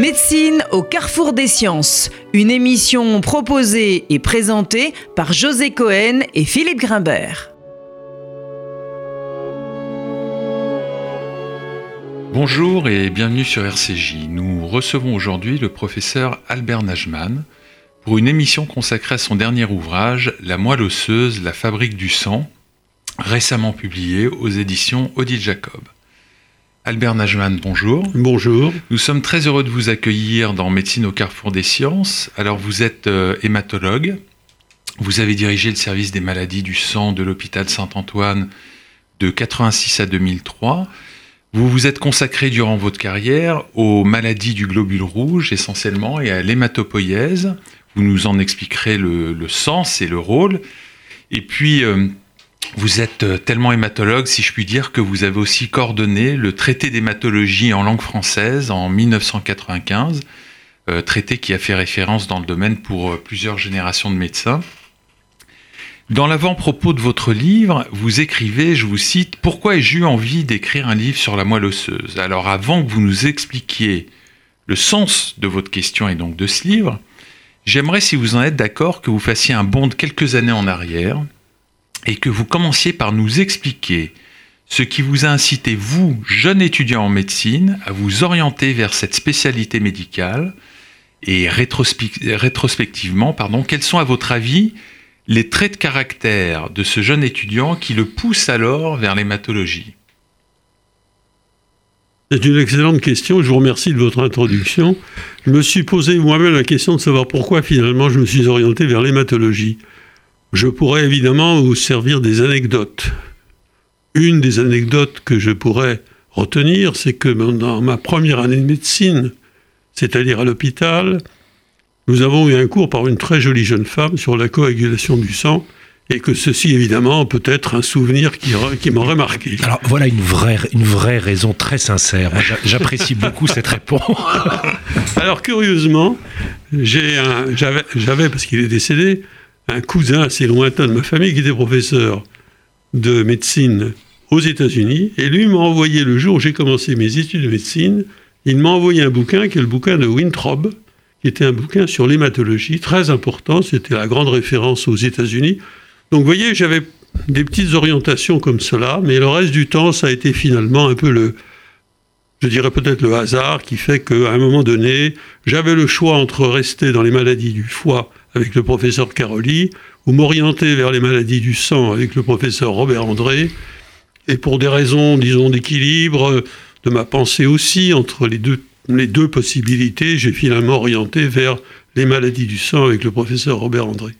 Médecine au carrefour des sciences, une émission proposée et présentée par José Cohen et Philippe Grimbert. Bonjour et bienvenue sur RCJ. Nous recevons aujourd'hui le professeur Albert Najman pour une émission consacrée à son dernier ouvrage, La moelle osseuse, la fabrique du sang, récemment publié aux éditions Odile Jacob. Albert Najman, bonjour. Bonjour. Nous sommes très heureux de vous accueillir dans Médecine au carrefour des sciences. Alors vous êtes euh, hématologue, vous avez dirigé le service des maladies du sang de l'hôpital Saint-Antoine de 86 à 2003. Vous vous êtes consacré durant votre carrière aux maladies du globule rouge essentiellement et à l'hématopoïèse. Vous nous en expliquerez le, sens et le rôle. Et puis, euh, vous êtes euh, tellement hématologue, si je puis dire, que vous avez aussi coordonné le traité d'hématologie en langue française en 1995, euh, traité qui a fait référence dans le domaine pour euh, plusieurs générations de médecins. Dans l'avant-propos de votre livre, vous écrivez, je vous cite, Pourquoi ai-je eu envie d'écrire un livre sur la moelle osseuse? Alors avant que vous nous expliquiez le sens de votre question et donc de ce livre, j'aimerais, si vous en êtes d'accord, que vous fassiez un bond de quelques années en arrière et que vous commenciez par nous expliquer ce qui vous a incité, vous, jeune étudiant en médecine, à vous orienter vers cette spécialité médicale et rétrospectivement, pardon, quels sont à votre avis les traits de caractère de ce jeune étudiant qui le pousse alors vers l'hématologie? C'est une excellente question. Je vous remercie de votre introduction. Je me suis posé moi-même la question de savoir pourquoi finalement je me suis orienté vers l'hématologie. Je pourrais évidemment vous servir des anecdotes. Une des anecdotes que je pourrais retenir, c'est que dans ma première année de médecine, c'est-à-dire à, l'hôpital, nous avons eu un cours par une très jolie jeune femme sur la coagulation du sang, et que ceci, évidemment, peut être un souvenir qui, qui m'aurait marqué. Alors voilà une vraie, une vraie raison très sincère. J'apprécie beaucoup cette réponse. Alors curieusement, j'avais, parce qu'il est décédé, un cousin assez lointain de ma famille qui était professeur de médecine aux États-Unis. Et lui m'a envoyé le jour où j'ai commencé mes études de médecine, il m'a envoyé un bouquin qui est le bouquin de Wintrob, qui était un bouquin sur l'hématologie, très important. C'était la grande référence aux États-Unis. Donc vous voyez, j'avais des petites orientations comme cela, mais le reste du temps, ça a été finalement un peu le, je dirais peut-être le hasard qui fait qu'à un moment donné, j'avais le choix entre rester dans les maladies du foie avec le professeur Caroli, ou m'orienter vers les maladies du sang avec le professeur Robert André. Et pour des raisons, disons, d'équilibre, de ma pensée aussi, entre les deux, les deux possibilités, j'ai finalement orienté vers les maladies du sang avec le professeur Robert André.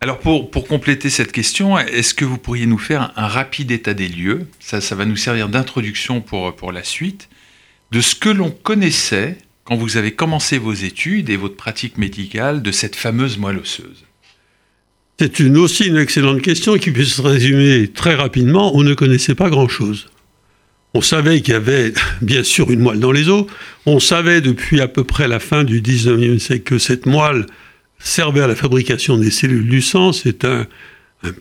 Alors pour, pour compléter cette question, est-ce que vous pourriez nous faire un, rapide état des lieux? Ça, ça va nous servir d'introduction pour, pour la suite, de ce que l'on connaissait quand vous avez commencé vos études et votre pratique médicale de cette fameuse moelle osseuse? C'est une, aussi une excellente question qui peut se résumer très rapidement. On ne connaissait pas grand-chose. On savait qu'il y avait bien sûr une moelle dans les os. On savait depuis à peu près la fin du 19e siècle que cette moelle servait à la fabrication des cellules du sang. C'est un,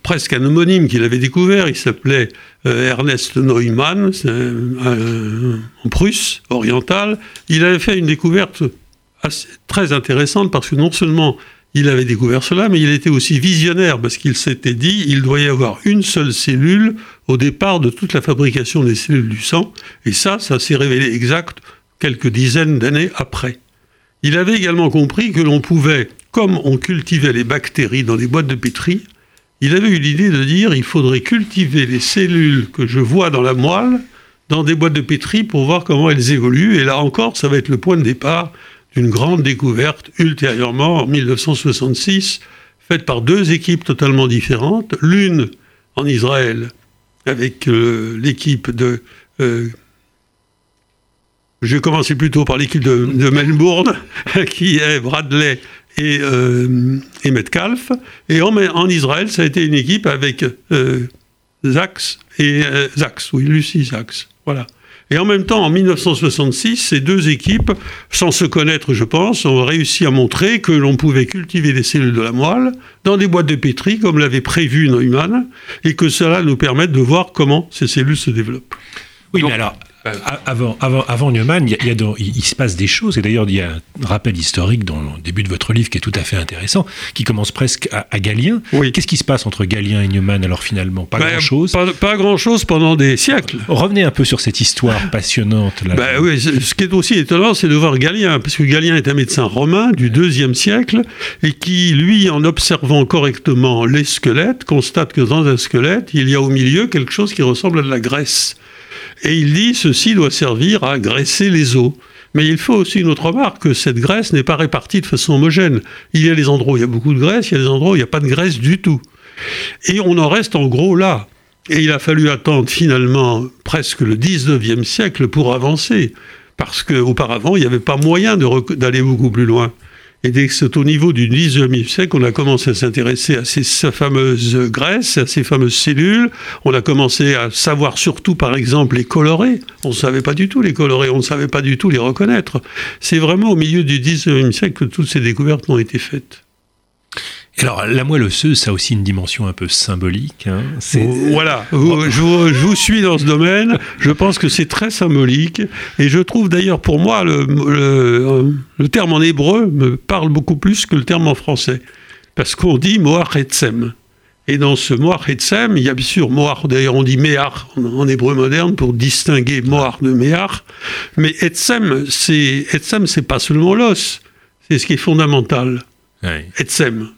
presque un homonyme qu'il avait découvert. Il s'appelait euh, Ernest Neumann, en Prusse orientale. Il avait fait une découverte très intéressante parce que non seulement il avait découvert cela, mais il était aussi visionnaire parce qu'il s'était dit il doit y avoir une seule cellule au départ de toute la fabrication des cellules du sang. Et ça, ça s'est révélé exact quelques dizaines d'années après. Il avait également compris que l'on pouvait, comme on cultivait les bactéries dans des boîtes de pétri, il avait eu l'idée de dire il faudrait cultiver les cellules que je vois dans la moelle dans des boîtes de pétri pour voir comment elles évoluent. Et là encore, ça va être le point de départ d'une grande découverte ultérieurement en 1966, faite par deux équipes totalement différentes. L'une en Israël avec euh, l'équipe de... Euh, je vais commencer plutôt par l'équipe de, de Melbourne, qui est Bradley et, euh, et Metcalf. Et en, en, Israël, ça a été une équipe avec euh, Zax et euh, Zax, oui, Lucie Zax. Voilà. Et en même temps, en 1966, ces deux équipes, sans se connaître, je pense, ont réussi à montrer que l'on pouvait cultiver des cellules de la moelle dans des boîtes de pétri, comme l'avait prévu Neumann, et que cela nous permette de voir comment ces cellules se développent. Oui, mais alors, Avant, avant, avant Neumann, il, y a, il, se passe des choses, et d'ailleurs il y a un rappel historique dans le début de votre livre qui est tout à fait intéressant, qui commence presque à, Galien. Oui. Qu'est-ce qui se passe entre Galien et Neumann alors finalement? Pas ben, grand-chose Pas, grand-chose pendant des siècles. Revenez un peu sur cette histoire passionnante. Là. Ben, oui, ce qui est aussi étonnant, c'est de voir Galien, parce que Galien est un médecin romain du deuxième siècle, et qui, lui, en observant correctement les squelettes, constate que dans un squelette, il y a au milieu quelque chose qui ressemble à de la graisse. Et il dit, ceci doit servir à graisser les os. Mais il faut aussi une autre remarque, que cette graisse n'est pas répartie de façon homogène. Il y a des endroits où il y a beaucoup de graisse, il y a des endroits où il n'y a pas de graisse du tout. Et on en reste en gros là. Et il a fallu attendre finalement presque le 19e siècle pour avancer, parce qu'auparavant, il n'y avait pas moyen d'aller beaucoup plus loin. Et dès que c'est au niveau du 19e siècle qu'on a commencé à s'intéresser à ces fameuses graisses, à ces fameuses cellules, on a commencé à savoir surtout, par exemple, les colorer. On ne savait pas du tout les colorer, on ne savait pas du tout les reconnaître. C'est vraiment au milieu du 19e siècle que toutes ces découvertes ont été faites. Alors, la moelle osseuse, ça a aussi une dimension un peu symbolique. Hein. Voilà, je, vous, suis dans ce domaine. Je pense que c'est très symbolique. Et je trouve d'ailleurs, pour moi, le, terme en hébreu me parle beaucoup plus que le terme en français. Parce qu'on dit Moach Etzem. Et dans ce Moach Etzem, il y a bien sûr Moach, d'ailleurs on dit Meach en, hébreu moderne pour distinguer Moach de Meach. Mais Etzem, c'est Etzem, c'est pas seulement l'os, c'est ce qui est fondamental. Etzem.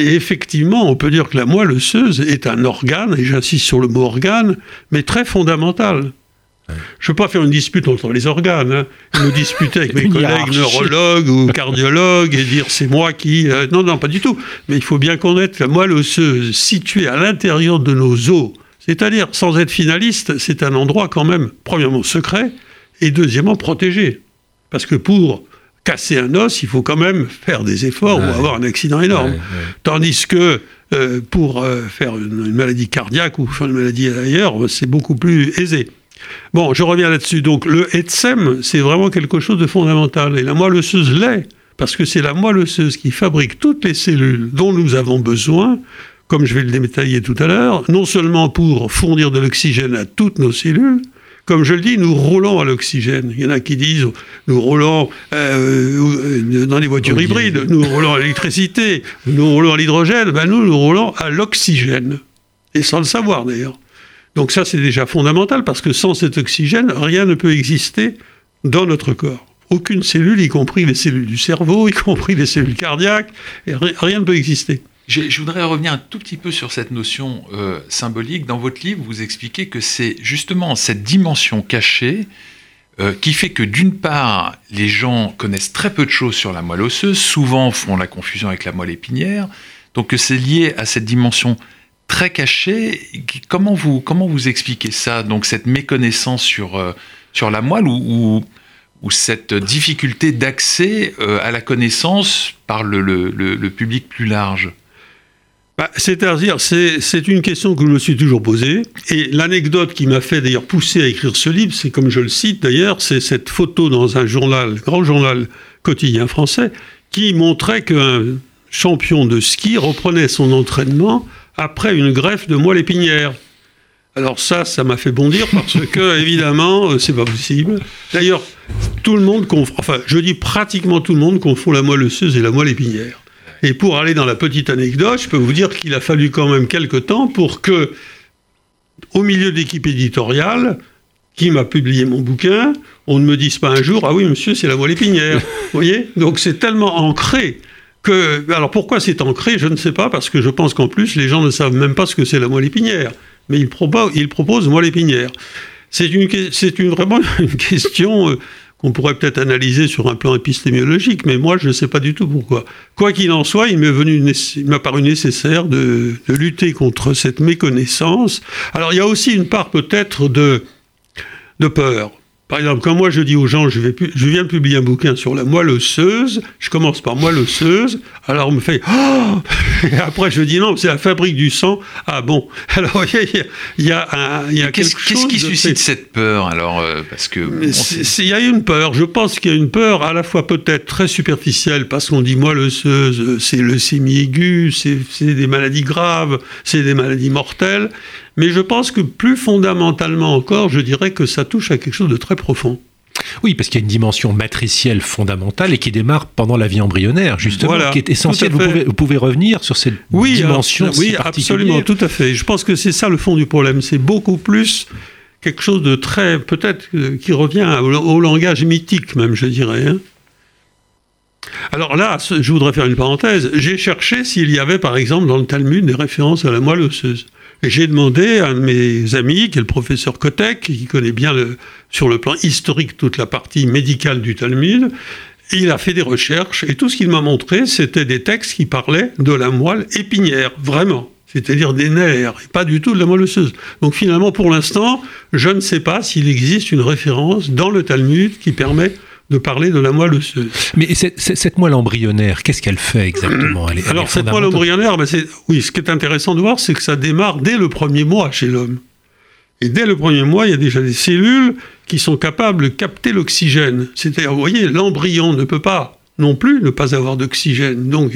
Et effectivement, on peut dire que la moelle osseuse est un organe, et j'insiste sur le mot organe, mais très fondamental. Je ne veux pas faire une dispute entre les organes, hein. me disputer avec mes collègues neurologues ou cardiologues et dire c'est moi qui... Euh, non, non, pas du tout. Mais il faut bien connaître la moelle osseuse située à l'intérieur de nos os. C'est-à-dire, sans être finaliste, c'est un endroit quand même, premièrement, secret et deuxièmement, protégé. Parce que pour casser un os, il faut quand même faire des efforts ou avoir un accident énorme. Tandis que euh, pour euh, faire une, maladie cardiaque ou faire une maladie ailleurs, c'est beaucoup plus aisé. Bon, je reviens là-dessus. Donc le HETSEM, c'est vraiment quelque chose de fondamental. Et la moelle osseuse l'est, parce que c'est la moelle osseuse qui fabrique toutes les cellules dont nous avons besoin, comme je vais le détailler tout à l'heure, non seulement pour fournir de l'oxygène à toutes nos cellules, comme je le dis, nous roulons à l'oxygène. Il y en a qui disent nous roulons euh, dans les voitures hybrides, nous roulons à l'électricité, nous roulons à l'hydrogène. Ben nous, nous roulons à l'oxygène. Et sans le savoir d'ailleurs. Donc ça, c'est déjà fondamental parce que sans cet oxygène, rien ne peut exister dans notre corps. Aucune cellule, y compris les cellules du cerveau, y compris les cellules cardiaques, rien ne peut exister. Je, voudrais revenir un tout petit peu sur cette notion euh, symbolique. Dans votre livre, vous expliquez que c'est justement cette dimension cachée euh, qui fait que d'une part, les gens connaissent très peu de choses sur la moelle osseuse, souvent font la confusion avec la moelle épinière, donc que c'est lié à cette dimension très cachée. Comment vous, comment vous expliquez ça Donc cette méconnaissance sur, euh, sur la moelle ou, cette difficulté d'accès à la connaissance par le public plus large? Bah, c'est-à-dire, c'est une question que je me suis toujours posée. Et l'anecdote qui m'a fait d'ailleurs pousser à écrire ce livre, c'est comme je le cite d'ailleurs, c'est cette photo dans un journal, grand journal quotidien français, qui montrait qu'un champion de ski reprenait son entraînement après une greffe de moelle épinière. Alors ça, ça m'a fait bondir parce que évidemment, euh, c'est pas possible. D'ailleurs, tout le monde confond, enfin, je dis pratiquement tout le monde confond la moelle osseuse et la moelle épinière. Et pour aller dans la petite anecdote, je peux vous dire qu'il a fallu quand même quelques temps pour que, au milieu de l'équipe éditoriale, qui m'a publié mon bouquin, on ne me dise pas un jour, ah oui, monsieur, c'est la moelle épinière. vous voyez? Donc c'est tellement ancré que. Alors pourquoi c'est ancré Je ne sais pas, parce que je pense qu'en plus, les gens ne savent même pas ce que c'est la moelle épinière. Mais ils, proposent, ils proposent moelle épinière. C'est une, une, vraiment une question euh, qu'on pourrait peut-être analyser sur un plan épistémologique, mais moi je ne sais pas du tout pourquoi. Quoi qu'il en soit, il m'a paru nécessaire de, de, lutter contre cette méconnaissance. Alors il y a aussi une part peut-être de, de peur. Par exemple, quand moi je dis aux gens, je, vais, je viens de publier un bouquin sur la moelle osseuse, je commence par moelle osseuse, alors on me fait oh Et après je dis non, c'est la fabrique du sang. Ah bon? Alors il y a, un, y a quelque chose. Qu'est-ce qui suscite cette peur alors euh, Parce que il y a une peur. Je pense qu'il y a une peur à la fois peut-être très superficielle parce qu'on dit moelle osseuse, c'est leucémie aiguë, c'est des maladies graves, c'est des maladies mortelles. Mais je pense que plus fondamentalement encore, je dirais que ça touche à quelque chose de très profond. Oui, parce qu'il y a une dimension matricielle fondamentale et qui démarre pendant la vie embryonnaire, justement, qui est essentielle. Vous pouvez, revenir sur cette dimension Oui, absolument, tout à fait. Je pense que c'est ça le fond du problème. C'est beaucoup plus quelque chose de très, peut-être, euh, qui revient au, langage mythique même, je dirais. Hein. Alors là, je voudrais faire une parenthèse. J'ai cherché s'il y avait, par exemple, dans le Talmud, des références à la moelle osseuse. Et j'ai demandé à un de mes amis, qui est le professeur Kotek, qui connaît bien sur le plan historique toute la partie médicale du Talmud, il a fait des recherches et tout ce qu'il m'a montré, c'était des textes qui parlaient de la moelle épinière, vraiment. C'est-à-dire des nerfs, et pas du tout de la moelle osseuse. Donc finalement, pour l'instant, je ne sais pas s'il existe une référence dans le Talmud qui permet de parler de la moelle osseuse. Mais cette, moelle embryonnaire, qu'est-ce qu'elle fait exactement? Alors cette moelle embryonnaire, ben oui, ce qui est intéressant de voir, c'est que ça démarre dès le premier mois chez l'homme. Et dès le premier mois, il y a déjà des cellules qui sont capables de capter l'oxygène. C'est-à-dire, vous voyez, l'embryon ne peut pas non plus ne pas avoir d'oxygène. Donc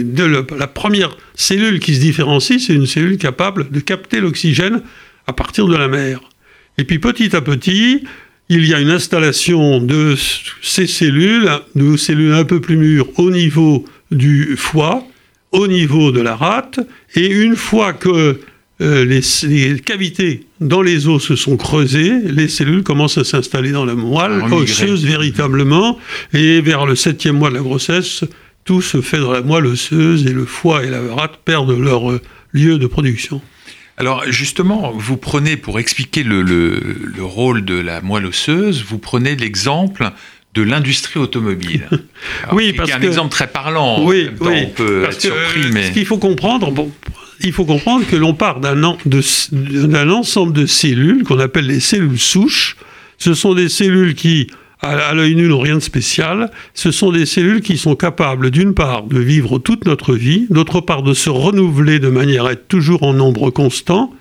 la première cellule qui se différencie, c'est une cellule capable de capter l'oxygène à partir de la mer. Et puis petit à petit, il y a une installation de ces cellules, de cellules un peu plus mûres au niveau du foie, au niveau de la rate, et une fois que euh, les, cavités dans les os se sont creusées, les cellules commencent à s'installer dans la moelle osseuse véritablement, et vers le septième mois de la grossesse, tout se fait dans la moelle osseuse et le foie et la rate perdent leur euh, lieu de production. Alors justement, vous prenez, pour expliquer le, rôle de la moelle osseuse, vous prenez l'exemple de l'industrie automobile. oui, parce un exemple très parlant. Oui, on peut être surpris, mais... Ce qu'il faut comprendre, bon, il faut comprendre que l'on part d'un ensemble de cellules qu'on appelle les cellules souches. Ce sont des cellules qui à, l'œil nu n'ont rien de spécial. Ce sont des cellules qui sont capables, d'une part, de vivre toute notre vie, d'autre part, de se renouveler de manière à être toujours en nombre constant.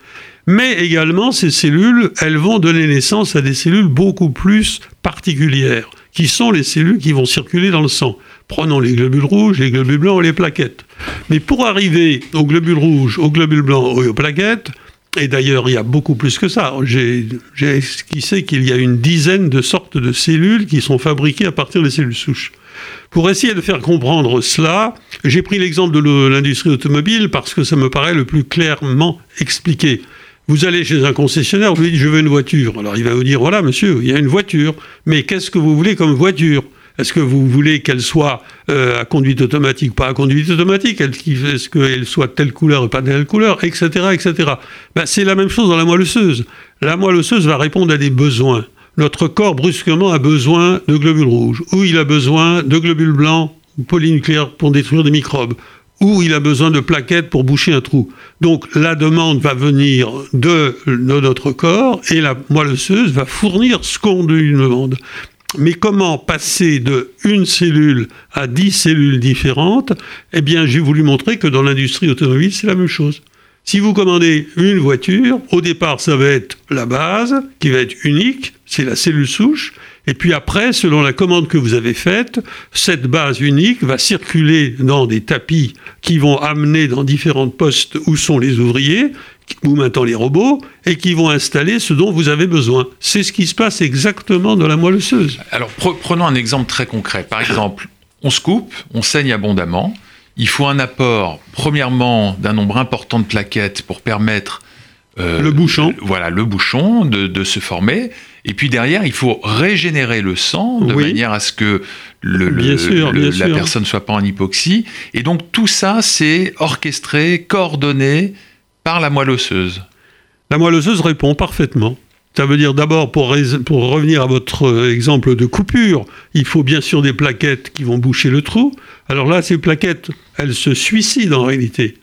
Mais également, ces cellules, elles vont donner naissance à des cellules beaucoup plus particulières, qui sont les cellules qui vont circuler dans le sang. Prenons les globules rouges, les globules blancs et les plaquettes. Mais pour arriver aux globules rouges, aux globules blancs et aux plaquettes, et d'ailleurs, il y a beaucoup plus que ça. J'ai esquissé qu'il y a une dizaine de sortes de cellules qui sont fabriquées à partir des cellules souches. Pour essayer de faire comprendre cela, j'ai pris l'exemple de l'industrie automobile parce que ça me paraît le plus clairement expliqué. Vous allez chez un concessionnaire, vous lui dites je veux une voiture. Alors il va vous dire voilà monsieur, il y a une voiture, mais qu'est-ce que vous voulez comme voiture? Est-ce que vous voulez qu'elle soit euh, à conduite automatique, pas à conduite automatique Est-ce qu'elle soit telle couleur ou pas telle couleur Etc. etc. Ben, c'est la même chose dans la moelle osseuse. La moelle osseuse va répondre à des besoins. Notre corps, brusquement, a besoin de globules rouges, ou il a besoin de globules blancs polynucléaires pour détruire des microbes, ou il a besoin de plaquettes pour boucher un trou. Donc la demande va venir de, de notre corps et la moelle osseuse va fournir ce qu'on lui demande. Mais comment passer de une cellule à dix cellules différentes? Eh bien, j'ai voulu montrer que dans l'industrie automobile, c'est la même chose. Si vous commandez une voiture, au départ, ça va être la base, qui va être unique, c'est la cellule souche. Et puis après, selon la commande que vous avez faite, cette base unique va circuler dans des tapis qui vont amener dans différents postes où sont les ouvriers ou maintenant les robots, et qui vont installer ce dont vous avez besoin. C'est ce qui se passe exactement dans la moelle osseuse. Alors prenons un exemple très concret. Par exemple, on se coupe, on saigne abondamment. Il faut un apport, premièrement, d'un nombre important de plaquettes pour permettre euh, le bouchon. Voilà, le bouchon de, se former. Et puis derrière, il faut régénérer le sang de manière à ce que le, la personne ne soit pas en hypoxie. Et donc tout ça, c'est orchestré, coordonné par la moelle osseuse La moelle osseuse répond parfaitement. Ça veut dire d'abord, pour, pour, revenir à votre exemple de coupure, il faut bien sûr des plaquettes qui vont boucher le trou. Alors là, ces plaquettes, elles se suicident en réalité.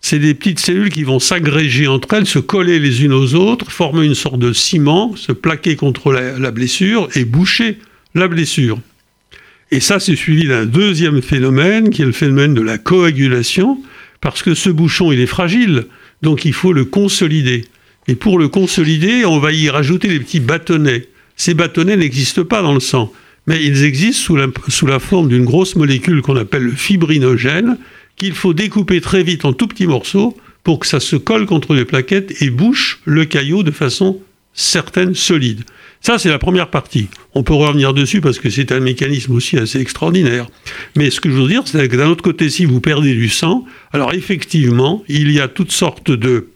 C'est des petites cellules qui vont s'agréger entre elles, se coller les unes aux autres, former une sorte de ciment, se plaquer contre la blessure et boucher la blessure. Et ça, c'est suivi d'un deuxième phénomène, qui est le phénomène de la coagulation, parce que ce bouchon, il est fragile. Donc il faut le consolider. Et pour le consolider, on va y rajouter des petits bâtonnets. Ces bâtonnets n'existent pas dans le sang, mais ils existent sous la, sous la forme d'une grosse molécule qu'on appelle le fibrinogène, qu'il faut découper très vite en tout petits morceaux pour que ça se colle contre les plaquettes et bouche le caillot de façon certaine, solide. Ça, c'est la première partie. On peut revenir dessus parce que c'est un mécanisme aussi assez extraordinaire. Mais ce que je veux dire, c'est que d'un autre côté, si vous perdez du sang, alors effectivement, il y a toutes sortes de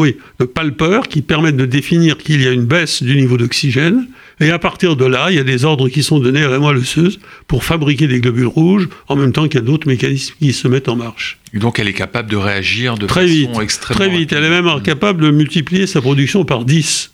oui, de palpeurs qui permettent de définir qu'il y a une baisse du niveau d'oxygène. Et à partir de là, il y a des ordres qui sont donnés à la moelle osseuse pour fabriquer des globules rouges, en même temps qu'il y a d'autres mécanismes qui se mettent en marche. Et donc elle est capable de réagir de très façon vite, extrêmement Très vite. Elle est même capable de multiplier sa production par 10.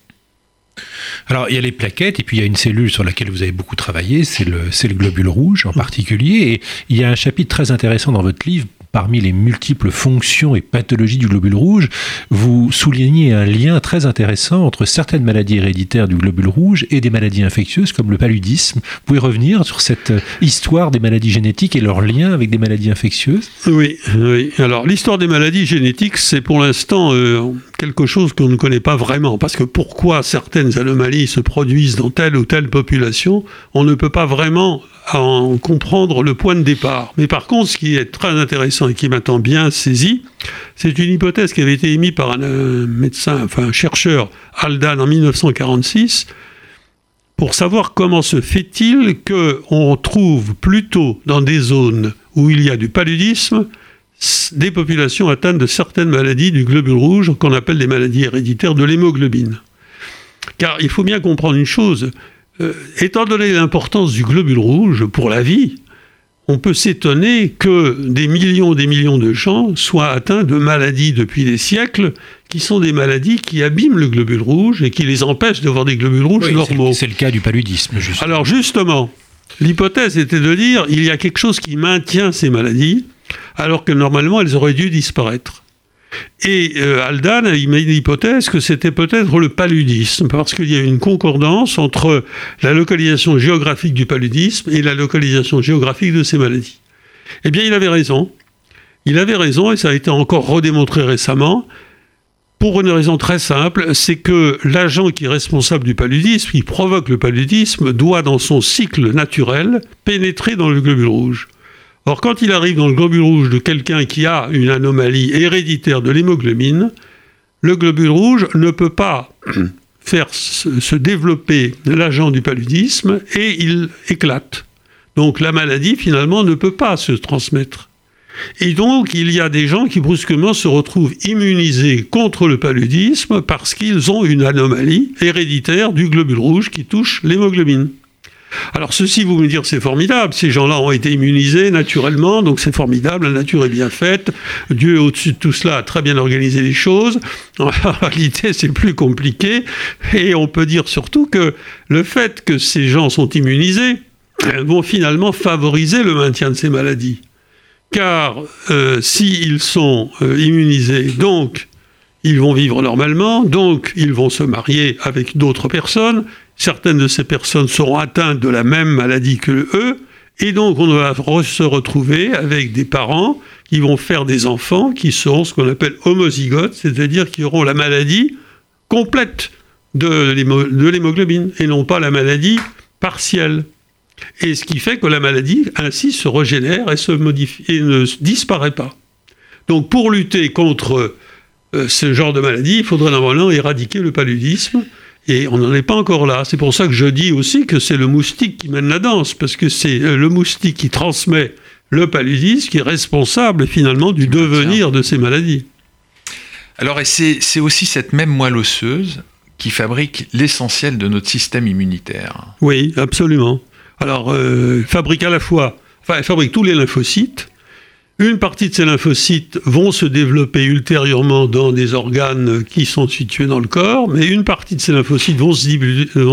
Alors, il y a les plaquettes, et puis il y a une cellule sur laquelle vous avez beaucoup travaillé, c'est le, le globule rouge en particulier. Et il y a un chapitre très intéressant dans votre livre parmi les multiples fonctions et pathologies du globule rouge, vous soulignez un lien très intéressant entre certaines maladies héréditaires du globule rouge et des maladies infectieuses comme le paludisme. Vous pouvez revenir sur cette histoire des maladies génétiques et leur lien avec des maladies infectieuses? Oui, oui. Alors l'histoire des maladies génétiques, c'est pour l'instant euh, quelque chose qu'on ne connaît pas vraiment. Parce que pourquoi certaines anomalies se produisent dans telle ou telle population, on ne peut pas vraiment en comprendre le point de départ. Mais par contre, ce qui est très intéressant et qui m'attend bien saisi, c'est une hypothèse qui avait été émise par un euh, médecin, enfin un chercheur, Aldan, en 1946, pour savoir comment se fait-il qu'on trouve plutôt dans des zones où il y a du paludisme des populations atteintes de certaines maladies du globule rouge qu'on appelle des maladies héréditaires de l'hémoglobine. Car il faut bien comprendre une chose, euh, étant donné l'importance du globule rouge pour la vie, on peut s'étonner que des millions et des millions de gens soient atteints de maladies depuis des siècles qui sont des maladies qui abîment le globule rouge et qui les empêchent d'avoir des globules rouges normaux. C'est le cas du paludisme, justement. Alors justement, l'hypothèse était de dire il y a quelque chose qui maintient ces maladies alors que normalement elles auraient dû disparaître. Et euh, Aldan a mis l'hypothèse que c'était peut-être le paludisme, parce qu'il y a une concordance entre la localisation géographique du paludisme et la localisation géographique de ces maladies. Eh bien, il avait raison. Il avait raison, et ça a été encore redémontré récemment, pour une raison très simple, c'est que l'agent qui est responsable du paludisme, qui provoque le paludisme, doit, dans son cycle naturel, pénétrer dans le globule rouge. Or, quand il arrive dans le globule rouge de quelqu'un qui a une anomalie héréditaire de l'hémoglobine, le globule rouge ne peut pas faire se développer l'agent du paludisme et il éclate. Donc la maladie finalement ne peut pas se transmettre. Et donc il y a des gens qui brusquement se retrouvent immunisés contre le paludisme parce qu'ils ont une anomalie héréditaire du globule rouge qui touche l'hémoglobine. Alors ceci, vous me dire, c'est formidable. Ces gens-là ont été immunisés naturellement, donc c'est formidable. La nature est bien faite. Dieu, au-dessus de tout cela, a très bien organisé les choses. En réalité, c'est plus compliqué. Et on peut dire surtout que le fait que ces gens sont immunisés vont finalement favoriser le maintien de ces maladies. Car euh, s'ils sont euh, immunisés, donc ils vont vivre normalement, donc ils vont se marier avec d'autres personnes, certaines de ces personnes seront atteintes de la même maladie que eux, et donc on va se retrouver avec des parents qui vont faire des enfants qui seront ce qu'on appelle homozygotes, c'est-à-dire qui auront la maladie complète de l'hémoglobine et non pas la maladie partielle. Et ce qui fait que la maladie ainsi se régénère et se modifie et ne disparaît pas. Donc pour lutter contre euh, ce genre de maladie, il faudrait normalement éradiquer le paludisme et on n'en est pas encore là. C'est pour ça que je dis aussi que c'est le moustique qui mène la danse, parce que c'est euh, le moustique qui transmet le paludisme qui est responsable finalement du devenir de ces maladies. Alors, et c'est aussi cette même moelle osseuse qui fabrique l'essentiel de notre système immunitaire. Oui, absolument. Alors, euh, fabrique à la fois, enfin, elle fabrique tous les lymphocytes, une partie de ces lymphocytes vont se développer ultérieurement dans des organes qui sont situés dans le corps, mais une partie de ces lymphocytes vont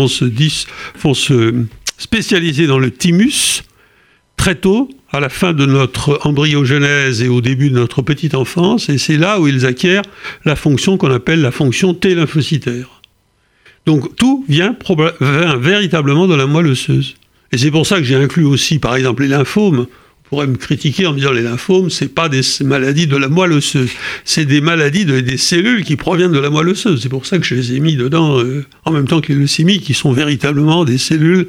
se, spécialiser dans le thymus très tôt, à la fin de notre embryogenèse et au début de notre petite enfance, et c'est là où ils acquièrent la fonction qu'on appelle la fonction T lymphocytaire. Donc tout vient, vient véritablement de la moelle osseuse. Et c'est pour ça que j'ai inclus aussi, par exemple, les lymphomes pourrait me critiquer en me disant les lymphomes, c'est pas des maladies de la moelle osseuse, c'est des maladies de, des cellules qui proviennent de la moelle osseuse. C'est pour ça que je les ai mis dedans euh, en même temps que les leucémies, qui sont véritablement des cellules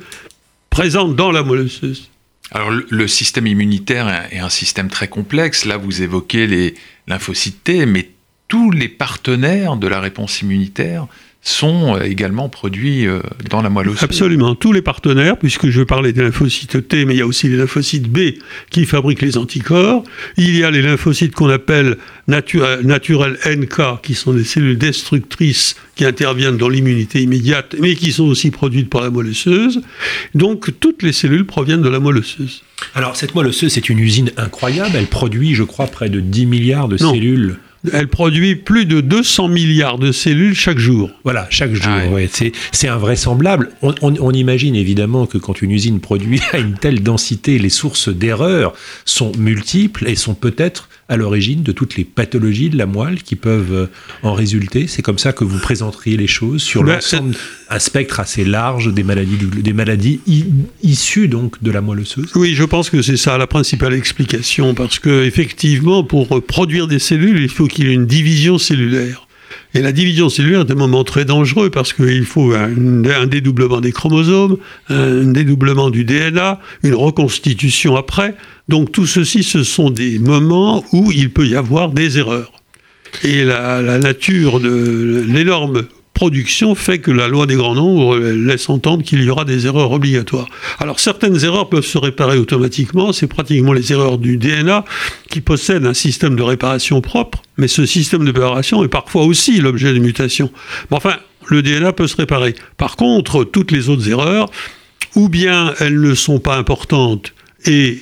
présentes dans la moelle osseuse. Alors le, système immunitaire est un système très complexe. Là, vous évoquez les lymphocytes T, mais tous les partenaires de la réponse immunitaire sont euh, également produits euh, dans la moelle osseuse. Absolument, tous les partenaires, puisque je parlais des lymphocytes T, mais il y a aussi les lymphocytes B qui fabriquent les anticorps. Il y a les lymphocytes qu'on appelle naturels NK, qui sont des cellules destructrices qui interviennent dans l'immunité immédiate, mais qui sont aussi produites par la moelle osseuse. Donc toutes les cellules proviennent de la moelle osseuse. Alors cette moelle osseuse, c'est une usine incroyable. Elle produit, je crois, près de 10 milliards de cellules elle produit plus de 200 milliards de cellules chaque jour. Voilà, chaque jour. Ah c'est invraisemblable. On, imagine évidemment que quand une usine produit à une telle densité, les sources d'erreurs sont multiples et sont peut-être à l'origine de toutes les pathologies de la moelle qui peuvent euh, en résulter. C'est comme ça que vous présenteriez les choses sur ben, l'ensemble, un spectre assez large des maladies, des maladies issues donc de la moelle osseuse. Oui, je pense que c'est ça la principale explication parce que effectivement, pour produire des cellules, il faut qu'il y ait une division cellulaire. Et la division cellulaire est un moment très dangereux parce qu'il faut un, un, dédoublement des chromosomes, un dédoublement du DNA, une reconstitution après. Donc tout ceci, ce sont des moments où il peut y avoir des erreurs. Et la, nature de l'énorme production fait que la loi des grands nombres laisse entendre qu'il y aura des erreurs obligatoires. Alors certaines erreurs peuvent se réparer automatiquement, c'est pratiquement les erreurs du DNA qui possèdent un système de réparation propre, mais ce système de réparation est parfois aussi l'objet de mutations. Enfin, le DNA peut se réparer. Par contre, toutes les autres erreurs, ou bien elles ne sont pas importantes et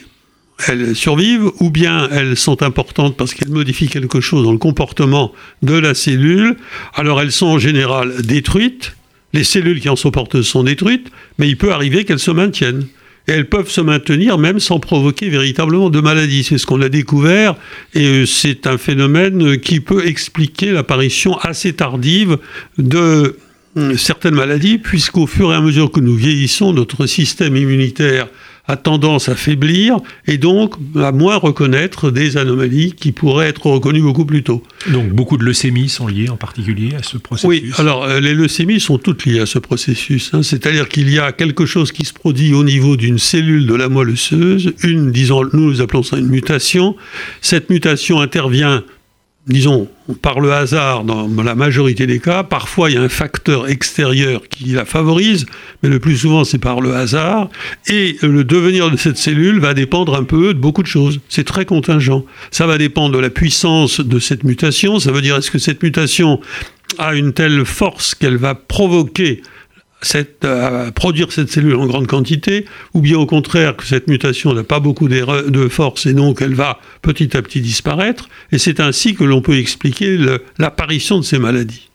elles survivent, ou bien elles sont importantes parce qu'elles modifient quelque chose dans le comportement de la cellule, alors elles sont en général détruites, les cellules qui en sont porteuses sont détruites, mais il peut arriver qu'elles se maintiennent. Et elles peuvent se maintenir même sans provoquer véritablement de maladie. C'est ce qu'on a découvert et euh, c'est un phénomène qui peut expliquer l'apparition assez tardive de euh, certaines maladies, puisqu'au fur et à mesure que nous vieillissons, notre système immunitaire a tendance à faiblir et donc à moins reconnaître des anomalies qui pourraient être reconnues beaucoup plus tôt. Donc beaucoup de leucémies sont liées en particulier à ce processus Oui, alors euh, les leucémies sont toutes liées à ce processus. Hein. C'est-à-dire qu'il y a quelque chose qui se produit au niveau d'une cellule de la moelle osseuse, une, disons, nous, nous appelons ça une mutation. Cette mutation intervient disons, par le hasard dans la majorité des cas. Parfois, il y a un facteur extérieur qui la favorise, mais le plus souvent, c'est par le hasard. Et le devenir de cette cellule va dépendre un peu de beaucoup de choses. C'est très contingent. Ça va dépendre de la puissance de cette mutation. Ça veut dire, est-ce que cette mutation a une telle force qu'elle va provoquer cette, à produire cette cellule en grande quantité, ou bien au contraire que cette mutation n'a pas beaucoup de force et donc elle va petit à petit disparaître. Et c'est ainsi que l'on peut expliquer l'apparition de ces maladies.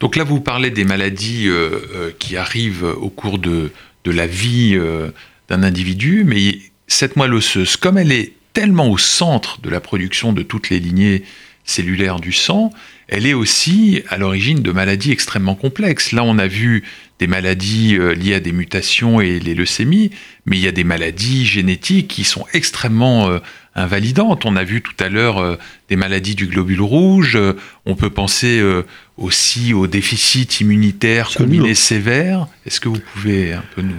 Donc là, vous parlez des maladies euh, euh, qui arrivent au cours de, la vie euh, d'un individu, mais cette moelle osseuse, comme elle est tellement au centre de la production de toutes les lignées cellulaires du sang, elle est aussi à l'origine de maladies extrêmement complexes. Là, on a vu des maladies euh, liées à des mutations et les leucémies, mais il y a des maladies génétiques qui sont extrêmement euh, invalidantes. On a vu tout à l'heure euh, des maladies du globule rouge. on peut penser aussi au déficit immunitaire combiné sévère. Est-ce que vous pouvez un peu nous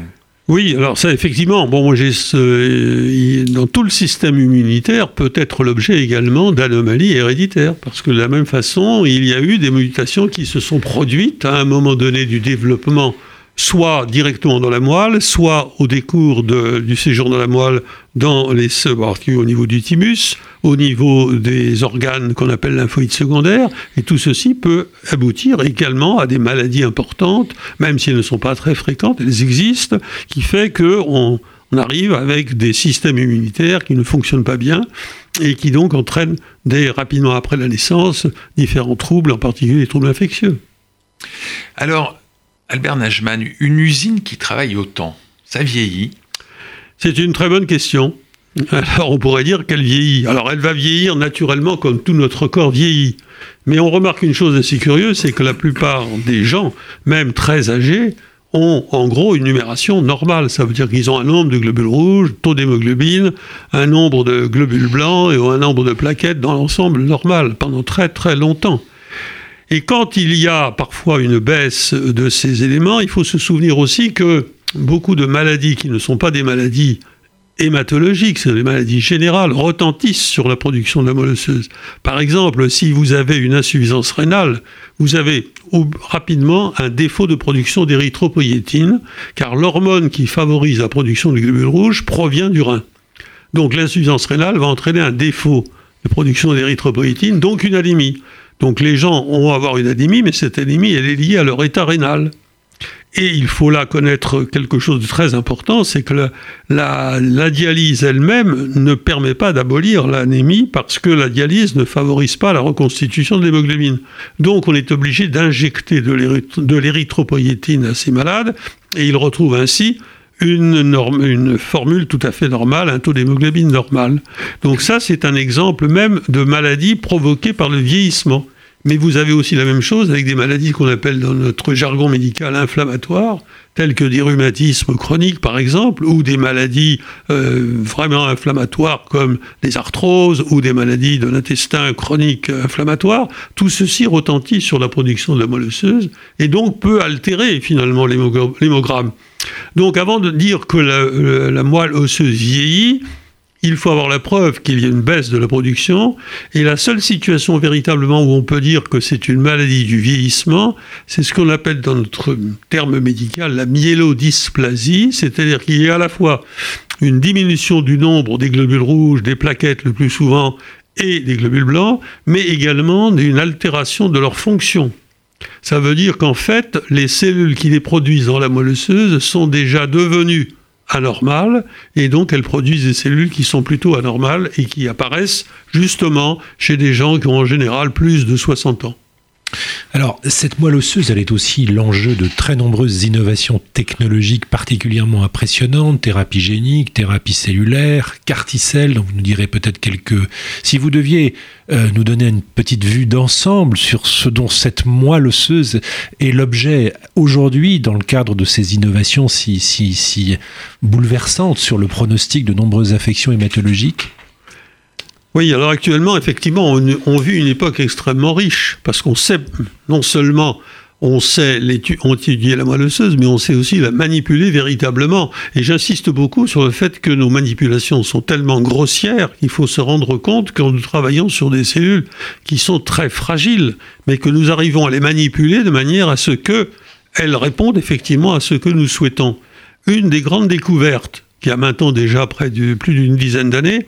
oui, alors ça effectivement, bon, moi ce, dans tout le système immunitaire peut être l'objet également d'anomalies héréditaires, parce que de la même façon, il y a eu des mutations qui se sont produites à un moment donné du développement soit directement dans la moelle, soit au décours du séjour dans la moelle dans les au niveau du thymus, au niveau des organes qu'on appelle lymphoïdes secondaires, et tout ceci peut aboutir également à des maladies importantes, même si elles ne sont pas très fréquentes, elles existent, qui fait qu'on on arrive avec des systèmes immunitaires qui ne fonctionnent pas bien et qui donc entraînent dès rapidement après la naissance différents troubles, en particulier les troubles infectieux. Alors, Albert Najman, une usine qui travaille autant, ça vieillit? C'est une très bonne question. Alors on pourrait dire qu'elle vieillit. Alors elle va vieillir naturellement comme tout notre corps vieillit. Mais on remarque une chose assez curieuse, c'est que la plupart des gens, même très âgés, ont en gros une numération normale. Ça veut dire qu'ils ont un nombre de globules rouges, taux d'hémoglobine, un nombre de globules blancs et un nombre de plaquettes dans l'ensemble normal pendant très très longtemps. Et quand il y a parfois une baisse de ces éléments, il faut se souvenir aussi que beaucoup de maladies qui ne sont pas des maladies hématologiques, c'est des maladies générales, retentissent sur la production de la moelle. Par exemple, si vous avez une insuffisance rénale, vous avez rapidement un défaut de production d'érythropoïétine, car l'hormone qui favorise la production de globules rouges provient du rein. Donc l'insuffisance rénale va entraîner un défaut de production d'érythropoïétine, donc une anémie. Donc les gens vont avoir une anémie, mais cette anémie, elle est liée à leur état rénal. Et il faut là connaître quelque chose de très important, c'est que la, dialyse elle-même ne permet pas d'abolir l'anémie parce que la dialyse ne favorise pas la reconstitution de l'hémoglobine. Donc on est obligé d'injecter de l'érythropoïétine à ces malades et ils retrouvent ainsi une, formule tout à fait normale, un taux d'hémoglobine normal. Donc ça, c'est un exemple même de maladie provoquée par le vieillissement. Mais vous avez aussi la même chose avec des maladies qu'on appelle dans notre jargon médical inflammatoires, telles que des rhumatismes chroniques par exemple, ou des maladies euh, vraiment inflammatoires comme des arthroses ou des maladies de l'intestin chronique inflammatoire. Tout ceci retentit sur la production de la moelle osseuse et donc peut altérer finalement l'hémogramme. Donc avant de dire que la, moelle osseuse vieillit, il faut avoir la preuve qu'il y a une baisse de la production. Et la seule situation véritablement où on peut dire que c'est une maladie du vieillissement, c'est ce qu'on appelle dans notre terme médical la myélodysplasie, c'est-à-dire qu'il y a à la fois une diminution du nombre des globules rouges, des plaquettes le plus souvent, et des globules blancs, mais également une altération de leur fonction. Ça veut dire qu'en fait, les cellules qui les produisent dans la moelle osseuse sont déjà devenues anormales et donc elles produisent des cellules qui sont plutôt anormales et qui apparaissent justement chez des gens qui ont en général plus de 60 ans. Alors, cette moelle osseuse, elle est aussi l'enjeu de très nombreuses innovations technologiques particulièrement impressionnantes, thérapie génique, thérapie cellulaire, carticelle, dont vous nous direz peut-être quelques... Si vous deviez euh, nous donner une petite vue d'ensemble sur ce dont cette moelle osseuse est l'objet aujourd'hui dans le cadre de ces innovations si, si, si bouleversantes sur le pronostic de nombreuses affections hématologiques oui, alors actuellement, effectivement, on, vit une époque extrêmement riche, parce qu'on sait, non seulement on sait étudier la moelle osseuse, mais on sait aussi la manipuler véritablement. Et j'insiste beaucoup sur le fait que nos manipulations sont tellement grossières qu'il faut se rendre compte que nous travaillons sur des cellules qui sont très fragiles, mais que nous arrivons à les manipuler de manière à ce qu'elles répondent effectivement à ce que nous souhaitons. Une des grandes découvertes, qui a maintenant déjà près de plus d'une dizaine d'années,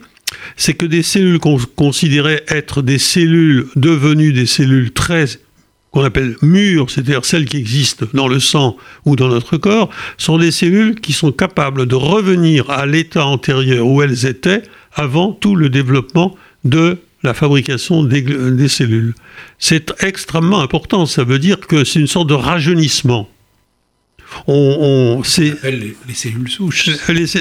c'est que des cellules qu'on considérait être des cellules devenues des cellules très qu'on appelle mûres, c'est-à-dire celles qui existent dans le sang ou dans notre corps, sont des cellules qui sont capables de revenir à l'état antérieur où elles étaient avant tout le développement de la fabrication des, cellules. C'est extrêmement important, ça veut dire que c'est une sorte de rajeunissement. On, on les, les, cellules souches.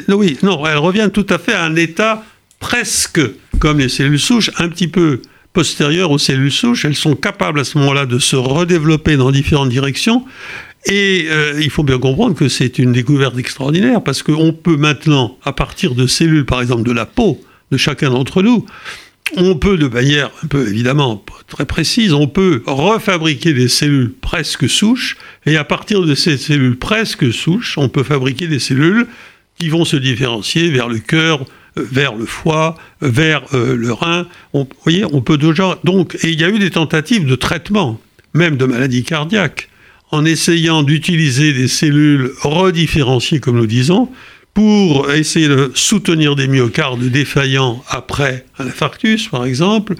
oui, non, elles reviennent tout à fait à un état presque comme les cellules souches, un petit peu postérieures aux cellules souches. Elles sont capables à ce moment-là de se redévelopper dans différentes directions. Et euh, il faut bien comprendre que c'est une découverte extraordinaire parce qu'on peut maintenant, à partir de cellules, par exemple de la peau de chacun d'entre nous, on peut de manière un peu évidemment très précise, on peut refabriquer des cellules presque souches, et à partir de ces cellules presque souches, on peut fabriquer des cellules qui vont se différencier vers le cœur, vers le foie, vers euh, le rein. vous voyez, on peut déjà. Donc, il y a eu des tentatives de traitement, même de maladies cardiaques, en essayant d'utiliser des cellules redifférenciées, comme nous disons, pour essayer de soutenir des myocardes défaillants après un infarctus, par exemple,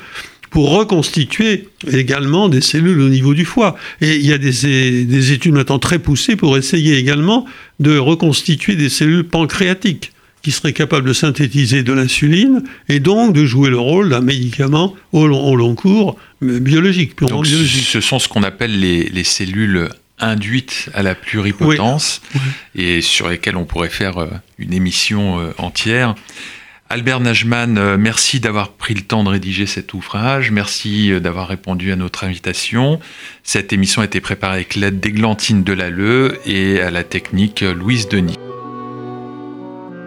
pour reconstituer également des cellules au niveau du foie. Et il y a des études maintenant très poussées pour essayer également de reconstituer des cellules pancréatiques qui serait capable de synthétiser de l'insuline et donc de jouer le rôle d'un médicament au long, cours biologique, donc, Ce sont ce qu'on appelle les, cellules induites à la pluripotence et sur lesquelles on pourrait faire euh, une émission euh, entière. Albert Najman, euh, merci d'avoir pris le temps de rédiger cet ouvrage, merci d'avoir répondu à notre invitation. Cette émission a été préparée avec l'aide d'Églantine Delalleux et à la technique Louise Denis.